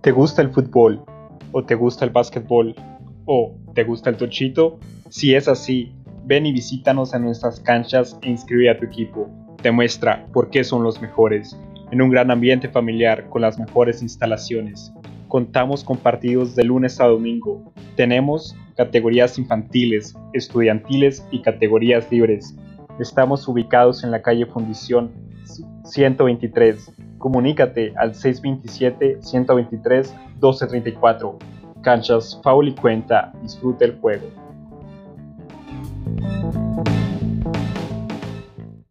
¿Te gusta el fútbol? ¿O te gusta el básquetbol? ¿O te gusta el tochito? Si es así, ven y visítanos en nuestras canchas e inscribe a tu equipo. Te muestra por qué son los mejores, en un gran ambiente familiar con las mejores instalaciones. Contamos con partidos de lunes a domingo. Tenemos categorías infantiles, estudiantiles y categorías libres. Estamos ubicados en la calle Fundición 123. Comunícate al 627-123-1234. Canchas Faul y Cuenta. Disfrute el juego.